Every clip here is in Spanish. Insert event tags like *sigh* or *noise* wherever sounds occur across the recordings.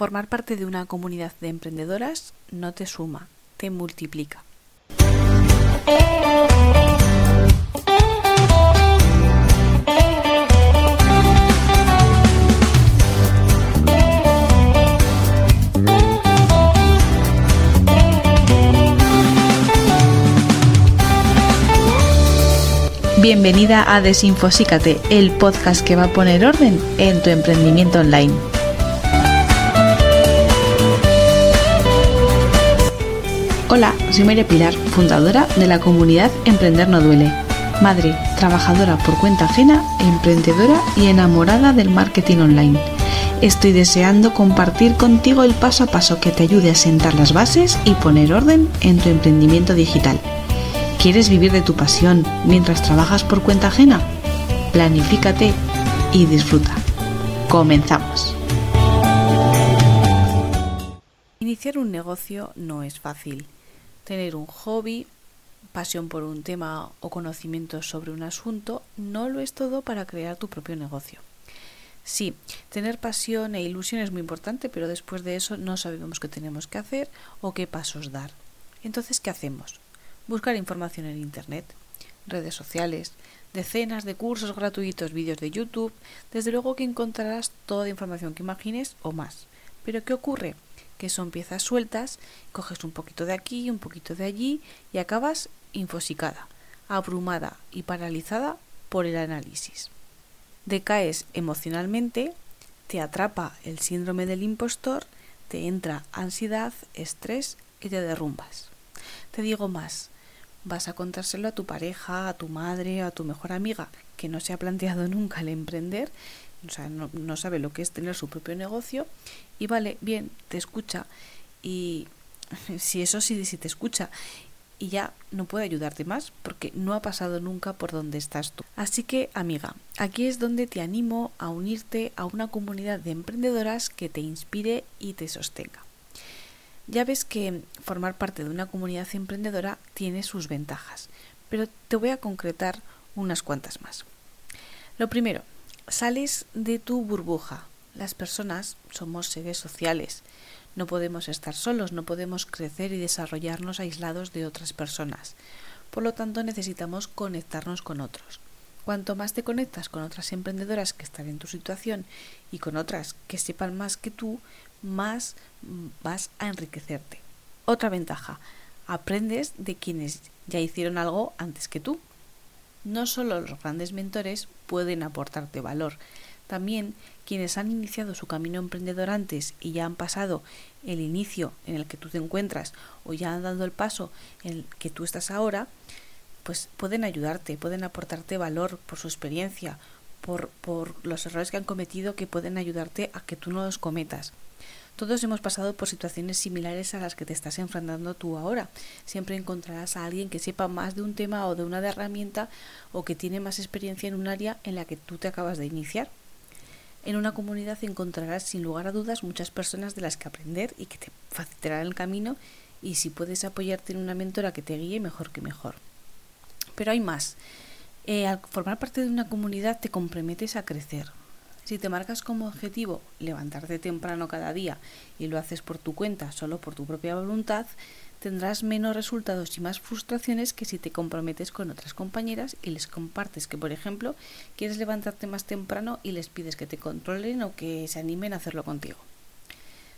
Formar parte de una comunidad de emprendedoras no te suma, te multiplica. Bienvenida a Desinfosícate, el podcast que va a poner orden en tu emprendimiento online. Hola, soy María Pilar, fundadora de la comunidad Emprender No Duele. Madre, trabajadora por cuenta ajena, emprendedora y enamorada del marketing online. Estoy deseando compartir contigo el paso a paso que te ayude a sentar las bases y poner orden en tu emprendimiento digital. ¿Quieres vivir de tu pasión mientras trabajas por cuenta ajena? Planifícate y disfruta. Comenzamos. Iniciar un negocio no es fácil. Tener un hobby, pasión por un tema o conocimiento sobre un asunto no lo es todo para crear tu propio negocio. Sí, tener pasión e ilusión es muy importante, pero después de eso no sabemos qué tenemos que hacer o qué pasos dar. Entonces, ¿qué hacemos? buscar información en Internet, redes sociales, decenas de cursos gratuitos, vídeos de YouTube, desde luego que encontrarás toda la información que imagines o más. Pero ¿qué ocurre? Que son piezas sueltas, coges un poquito de aquí, un poquito de allí y acabas infosicada, abrumada y paralizada por el análisis. Decaes emocionalmente, te atrapa el síndrome del impostor, te entra ansiedad, estrés y te derrumbas. Te digo más, vas a contárselo a tu pareja, a tu madre, a tu mejor amiga, que no se ha planteado nunca el emprender, o sea, no, sabe lo que es tener su propio negocio, y vale, bien, te escucha, y *laughs* si eso sí, si te escucha, y ya no puede ayudarte más porque no ha pasado nunca por donde estás tú. Así que, amiga, aquí es donde te animo a unirte a una comunidad de emprendedoras que te inspire y te sostenga. Ya ves que formar parte de una comunidad emprendedora tiene sus ventajas, pero te voy a concretar unas cuantas más. Lo primero, sales de tu burbuja. Las personas somos seres sociales. No podemos estar solos, no podemos crecer y desarrollarnos aislados de otras personas. Por lo tanto, necesitamos conectarnos con otros. Cuanto más te conectas con otras emprendedoras que están en tu situación y con otras que sepan más que tú, más vas a enriquecerte. Otra ventaja, aprendes de quienes ya hicieron algo antes que tú. No solo los grandes mentores pueden aportarte valor, también quienes han iniciado su camino emprendedor antes y ya han pasado el inicio en el que tú te encuentras o ya han dado el paso en el que tú estás ahora, pues pueden ayudarte, pueden aportarte valor por su experiencia, por, por los errores que han cometido que pueden ayudarte a que tú no los cometas. Todos hemos pasado por situaciones similares a las que te estás enfrentando tú ahora. Siempre encontrarás a alguien que sepa más de un tema o de una herramienta o que tiene más experiencia en un área en la que tú te acabas de iniciar. En una comunidad encontrarás sin lugar a dudas muchas personas de las que aprender y que te facilitarán el camino y si puedes apoyarte en una mentora que te guíe, mejor que mejor. Pero hay más. Eh, al formar parte de una comunidad te comprometes a crecer, si te marcas como objetivo levantarte temprano cada día y lo haces por tu cuenta, solo por tu propia voluntad, tendrás menos resultados y más frustraciones que si te comprometes con otras compañeras y les compartes que, por ejemplo, quieres levantarte más temprano y les pides que te controlen o que se animen a hacerlo contigo.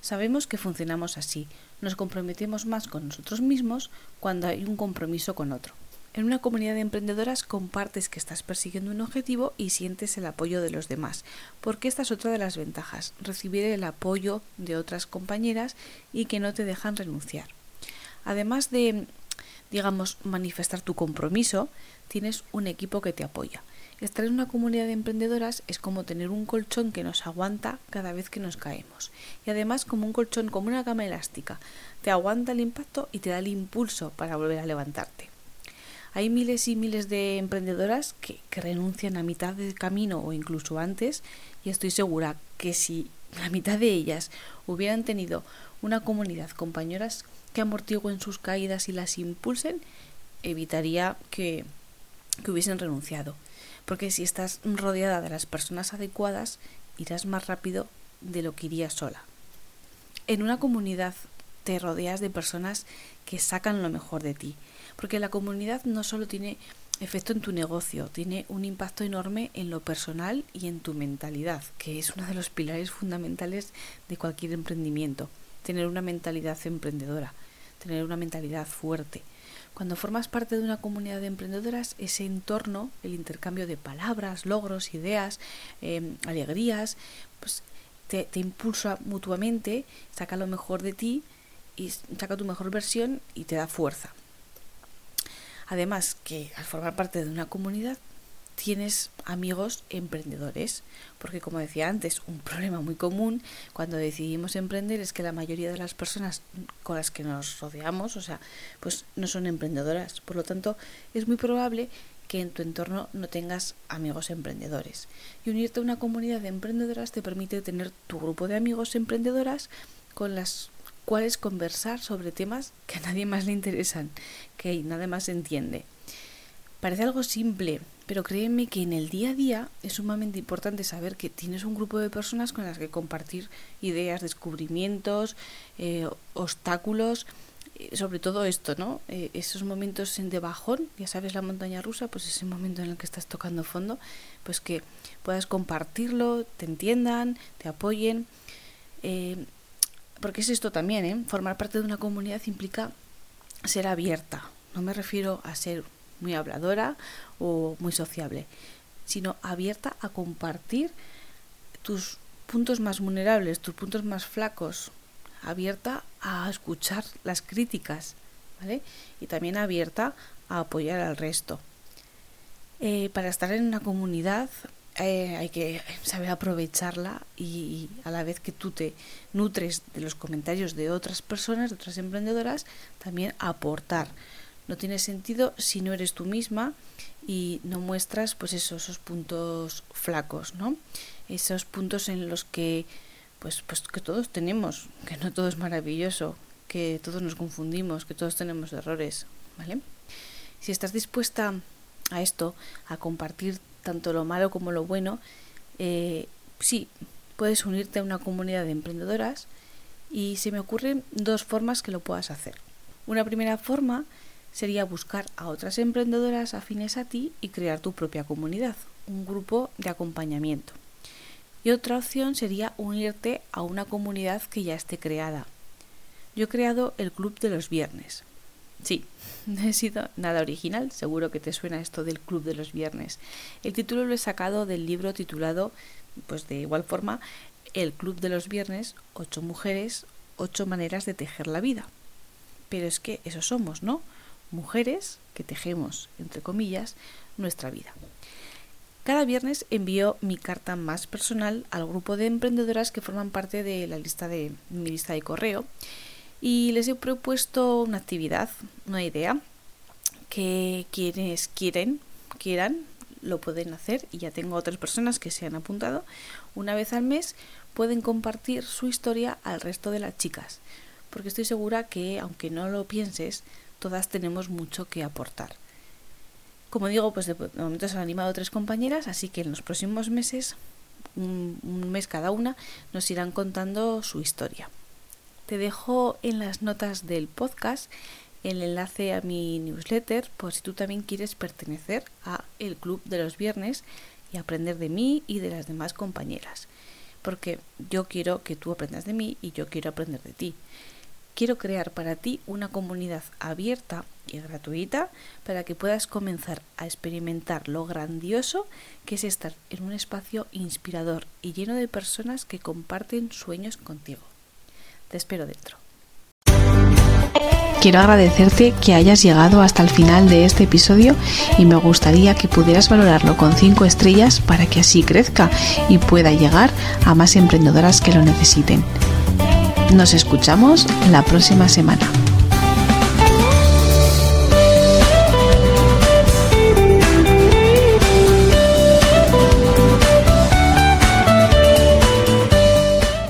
Sabemos que funcionamos así, nos comprometemos más con nosotros mismos cuando hay un compromiso con otro. En una comunidad de emprendedoras compartes que estás persiguiendo un objetivo y sientes el apoyo de los demás, porque esta es otra de las ventajas, recibir el apoyo de otras compañeras y que no te dejan renunciar. Además de, digamos, manifestar tu compromiso, tienes un equipo que te apoya. Estar en una comunidad de emprendedoras es como tener un colchón que nos aguanta cada vez que nos caemos. Y además como un colchón, como una cama elástica. Te aguanta el impacto y te da el impulso para volver a levantarte. Hay miles y miles de emprendedoras que, renuncian a mitad del camino o incluso antes y estoy segura que si la mitad de ellas hubieran tenido una comunidad, compañeras que amortiguen sus caídas y las impulsen, evitaría que, que hubiesen renunciado. Porque si estás rodeada de las personas adecuadas, irás más rápido de lo que irías sola. En una comunidad te rodeas de personas que sacan lo mejor de ti, porque la comunidad no solo tiene efecto en tu negocio, tiene un impacto enorme en lo personal y en tu mentalidad, que es uno de los pilares fundamentales de cualquier emprendimiento, tener una mentalidad emprendedora, tener una mentalidad fuerte. Cuando formas parte de una comunidad de emprendedoras, ese entorno, el intercambio de palabras, logros, ideas, em, alegrías, pues te, te impulsa mutuamente, saca lo mejor de ti y saca tu mejor versión y te da fuerza. Además que al formar parte de una comunidad tienes amigos emprendedores, porque como decía antes, un problema muy común cuando decidimos emprender es que la mayoría de las personas con las que nos rodeamos, o sea, pues no son emprendedoras. Por lo tanto, es muy probable que en tu entorno no tengas amigos emprendedores. Y unirte a una comunidad de emprendedoras te permite tener tu grupo de amigos emprendedoras con las cuales conversar sobre temas que a nadie más le interesan, que nadie más entiende. Parece algo simple, pero créeme que en el día a día es sumamente importante saber que tienes un grupo de personas con las que compartir ideas, descubrimientos, eh, obstáculos, eh, sobre todo esto, ¿no? Eh, esos momentos de bajón, ya sabes, la montaña rusa, pues ese momento en el que estás tocando fondo, pues que puedas compartirlo, te entiendan, te apoyen porque es esto también, ¿eh? formar parte de una comunidad implica ser abierta. No me refiero a ser muy habladora o muy sociable, sino abierta a compartir tus puntos más vulnerables, tus puntos más flacos, abierta a escuchar las críticas, ¿vale? Y también abierta a apoyar al resto. Eh, para estar en una comunidad eh, hay que saber aprovecharla y, a la vez que tú te nutres de los comentarios de otras personas, de otras emprendedoras, también aportar. No tiene sentido si no eres tú misma y no muestras pues esos puntos flacos, ¿no? Esos puntos en los que pues, pues que todos tenemos, que no todo es maravilloso, que todos nos confundimos, que todos tenemos errores, ¿vale? Si estás dispuesta a esto, a compartir tanto lo malo como lo bueno, eh, sí, puedes unirte a una comunidad de emprendedoras y se me ocurren dos formas que lo puedas hacer. Una primera forma sería buscar a otras emprendedoras afines a ti y crear tu propia comunidad, un grupo de acompañamiento. Y otra opción sería unirte a una comunidad que ya esté creada. Yo he creado el Club de los Viernes. Sí, *laughs* no he sido nada original, seguro que te suena esto del Club de los Viernes. El título lo he sacado del libro titulado, pues de igual forma, El Club de los Viernes, ocho mujeres, ocho maneras de tejer la vida. Pero es que eso somos, ¿no? Mujeres que tejemos, entre comillas, nuestra vida. Cada viernes envío mi carta más personal al grupo de emprendedoras que forman parte de la lista de mi lista de correo y les he propuesto una actividad, una idea, que quienes quieren, quieran, lo pueden hacer y ya tengo otras personas que se han apuntado. Una vez al mes pueden compartir su historia al resto de las chicas, porque estoy segura que, aunque no lo pienses, todas tenemos mucho que aportar. Como digo, pues de, momento se han animado tres compañeras, así que en los próximos meses, un mes cada una, nos irán contando su historia. Te dejo en las notas del podcast el enlace a mi newsletter por si tú también quieres pertenecer a el club de los viernes y aprender de mí y de las demás compañeras. Porque yo quiero que tú aprendas de mí y yo quiero aprender de ti. Quiero crear para ti una comunidad abierta y gratuita para que puedas comenzar a experimentar lo grandioso que es estar en un espacio inspirador y lleno de personas que comparten sueños contigo. Te espero dentro. Quiero agradecerte que hayas llegado hasta el final de este episodio y me gustaría que pudieras valorarlo con 5 estrellas para que así crezca y pueda llegar a más emprendedoras que lo necesiten. Nos escuchamos la próxima semana.